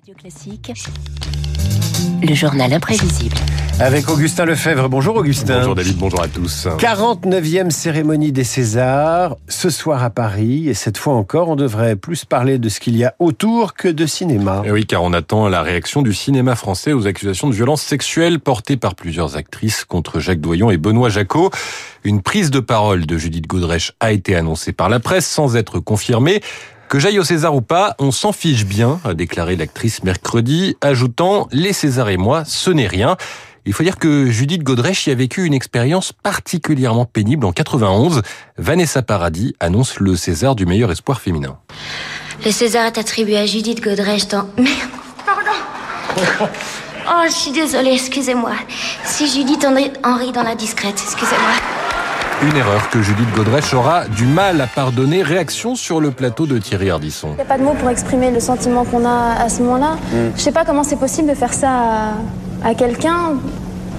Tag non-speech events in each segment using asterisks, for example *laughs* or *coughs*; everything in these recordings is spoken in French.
Radio Classique, le journal imprévisible. Avec Augustin Lefebvre. Bonjour Augustin. Bonjour David, bonjour à tous. 49e cérémonie des Césars, ce soir à Paris. Et cette fois encore, on devrait plus parler de ce qu'il y a autour que de cinéma. Et Eh oui, car on attend la réaction du cinéma français aux accusations de violence sexuelle portées par plusieurs actrices contre Jacques Doyon et Benoît Jacot. Une prise de parole de Judith Godrèche a été annoncée par la presse sans être confirmée. Que j'aille au César ou pas, on s'en fiche bien, a déclaré l'actrice mercredi, ajoutant « Les Césars et moi, ce n'est rien ». Il faut dire que Judith Godrèche y a vécu une expérience particulièrement pénible en 91. Vanessa Paradis annonce le César du meilleur espoir féminin. Le César est attribué à Judith Godrèche dans... Merde, pardon. Oh, je suis désolée, excusez-moi. Si Judith Henry dans la discrète, excusez-moi. Une erreur que Judith Godrèche aura du mal à pardonner. Réaction sur le plateau de Thierry Ardisson. Il n'y a pas de mots pour exprimer le sentiment qu'on a à ce moment-là. Je sais pas comment c'est possible de faire ça à, à quelqu'un.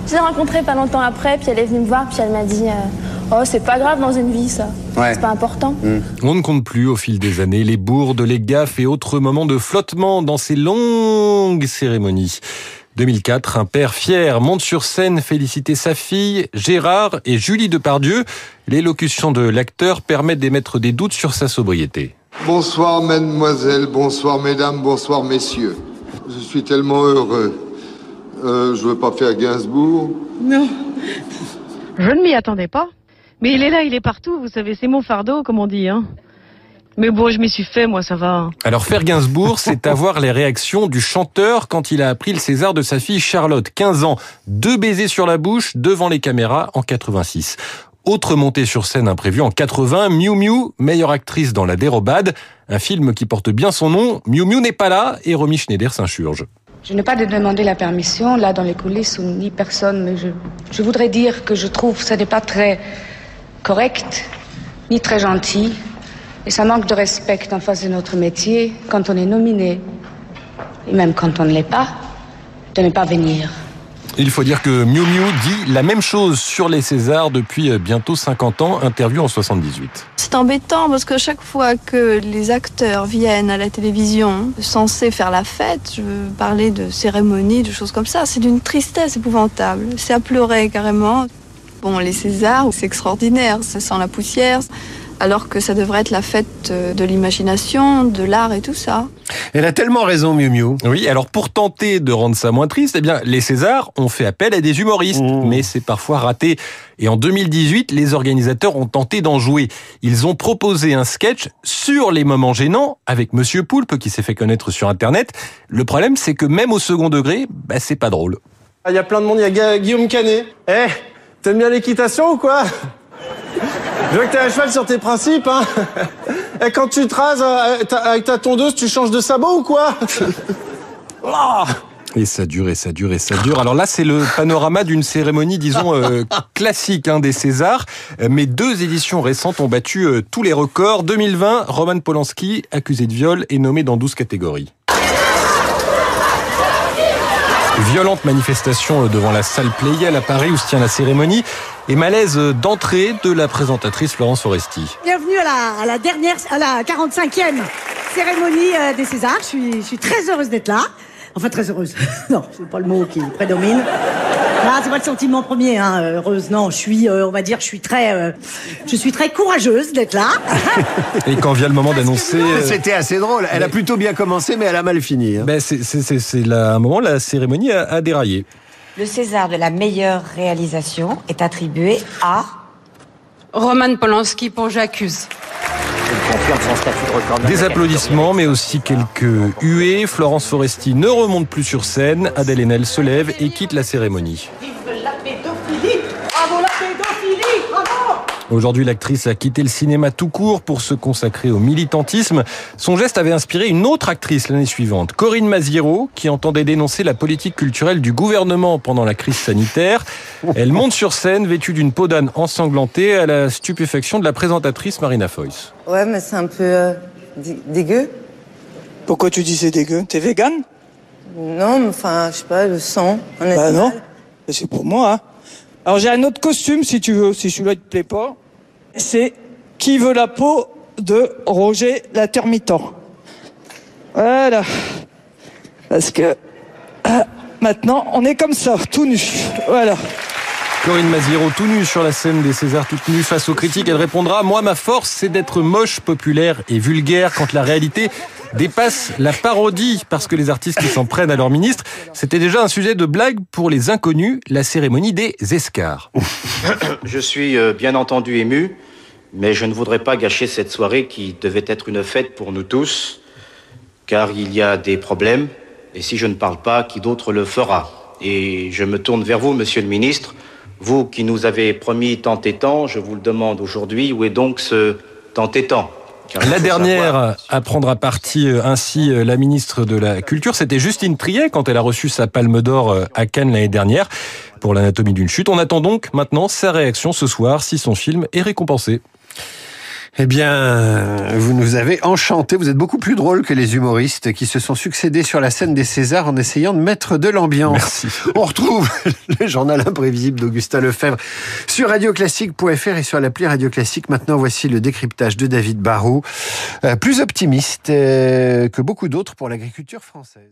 Je l'ai rencontrée pas longtemps après, puis elle est venue me voir, puis elle m'a dit euh, Oh, c'est pas grave dans une vie, ça. Ouais. C'est pas important. On ne compte plus au fil des années les bourdes, les gaffes et autres moments de flottement dans ces longues cérémonies. 2004, un père fier monte sur scène féliciter sa fille, Gérard et Julie Depardieu. L'élocution de l'acteur permet d'émettre des doutes sur sa sobriété. Bonsoir mademoiselle, bonsoir mesdames, bonsoir messieurs. Je suis tellement heureux. Euh, je veux pas faire Gainsbourg. Non. Je ne m'y attendais pas. Mais il est là, il est partout, vous savez, c'est mon fardeau, comme on dit. Hein. Mais bon, je m'y suis fait, moi, ça va. Alors faire Gainsbourg, c'est *laughs* avoir les réactions du chanteur quand il a appris le César de sa fille Charlotte, 15 ans. Deux baisers sur la bouche devant les caméras en 86. Autre montée sur scène imprévue en 80, Miu Miu, meilleure actrice dans La Dérobade, un film qui porte bien son nom. Miu Miu n'est pas là et Romy Schneider s'insurge. Je n'ai pas de demander la permission, là, dans les coulisses, ou ni personne, mais je, je voudrais dire que je trouve que ce n'est pas très correct, ni très gentil, et ça manque de respect en face de notre métier, quand on est nominé, et même quand on ne l'est pas, de ne pas venir. Il faut dire que Miu Miu dit la même chose sur les Césars depuis bientôt 50 ans, interview en 78. C'est embêtant parce que chaque fois que les acteurs viennent à la télévision censés faire la fête, je veux parler de cérémonies, de choses comme ça, c'est d'une tristesse épouvantable. C'est à pleurer carrément. Bon, les Césars, c'est extraordinaire, ça sent la poussière, alors que ça devrait être la fête de l'imagination, de l'art et tout ça. Elle a tellement raison, Miu Miu. Oui, alors pour tenter de rendre ça moins triste, eh bien, les Césars ont fait appel à des humoristes, Mmh. mais c'est parfois raté. Et en 2018, les organisateurs ont tenté d'en jouer. Ils ont proposé un sketch sur les moments gênants avec Monsieur Poulpe qui s'est fait connaître sur Internet. Le problème, c'est que même au second degré, bah, c'est pas drôle. Il y a plein de monde, il y a Guillaume Canet. Eh, t'aimes bien l'équitation ou quoi? Je vois que t'as un cheval sur tes principes, hein *laughs* Et quand tu te rases euh, avec ta tondeuse, tu changes de sabot ou quoi? *laughs* Et ça dure, et ça dure, et ça dure. Alors là, c'est le panorama d'une cérémonie, disons, euh, *laughs* classique hein, des Césars. Euh, Mais deux éditions récentes ont battu euh, tous les records. 2020, Roman Polanski, accusé de viol, est nommé dans 12 catégories. Violente manifestation euh, devant la salle Playel à Paris où se tient la cérémonie et malaise euh, d'entrée de la présentatrice Florence Foresti. Bienvenue à la, à la dernière, à la 45e cérémonie euh, des Césars. Je suis, je suis très heureuse d'être là. Enfin, très heureuse. *laughs* non, c'est pas le mot qui prédomine. Ah, c'est pas le sentiment premier, hein. Heureuse, non. Je suis, euh, on va dire, je suis très, euh, je suis très courageuse d'être là. *laughs* Et quand vient le moment d'annoncer... euh, C'était assez drôle. Elle a plutôt bien commencé, mais elle a mal fini. hein. ben, c'est c'est- c'est- c'est là, un moment, la cérémonie a, a déraillé. Le César de la meilleure réalisation est attribué à Roman Polanski pour J'accuse. Des applaudissements, mais aussi quelques huées. Florence Foresti ne remonte plus sur scène. Adèle Haenel se lève et quitte la cérémonie. la pédophilie Bravo la pédophilie Bravo Aujourd'hui, l'actrice a quitté le cinéma tout court pour se consacrer au militantisme. Son geste avait inspiré une autre actrice l'année suivante, Corinne Maziero, qui entendait dénoncer la politique culturelle du gouvernement pendant la crise sanitaire. Elle monte sur scène vêtue d'une peau d'âne ensanglantée à la stupéfaction de la présentatrice Marina Foïs. Ouais, mais c'est un peu euh, dé- dégueu. Pourquoi tu dis c'est dégueu? T'es vegan Non, mais enfin, je sais pas, le sang. Bah non. C'est pour moi, hein. Alors j'ai un autre costume si tu veux, si celui-là te plaît pas. C'est Qui veut la peau de Roger l'intermittent. Voilà. Parce que ah, maintenant, on est comme ça, tout nu. Voilà. Corinne Maziero, tout nue sur la scène des Césars, toute nue face aux critiques, elle répondra Moi, ma force, c'est d'être moche, populaire et vulgaire quand la réalité dépasse la parodie, parce que les artistes qui s'en prennent à leur ministre, c'était déjà un sujet de blague pour les inconnus, la cérémonie des escars. *coughs* Je suis euh, bien entendu ému, mais je ne voudrais pas gâcher cette soirée qui devait être une fête pour nous tous, car il y a des problèmes, et si je ne parle pas, qui d'autre le fera? Et je me tourne vers vous, monsieur le ministre. Vous qui nous avez promis tant et tant, je vous le demande aujourd'hui, où est donc ce tant et tant? La dernière à prendre à partie euh, ainsi euh, la ministre de la Culture, c'était Justine Triet quand elle a reçu sa palme d'or euh, à Cannes l'année dernière pour l'anatomie d'une chute. On attend donc maintenant sa réaction ce soir si son film est récompensé. Eh bien, vous nous avez enchanté. Vous êtes beaucoup plus drôle que les humoristes qui se sont succédés sur la scène des Césars en essayant de mettre de l'ambiance. Merci. *laughs* On retrouve *laughs* le journal imprévisible d'Augustin Lefebvre sur radioclassique.fr et sur l'appli Radio Classique. Maintenant, voici le décryptage de David Barrault, euh, plus optimiste euh, que beaucoup d'autres pour l'agriculture française.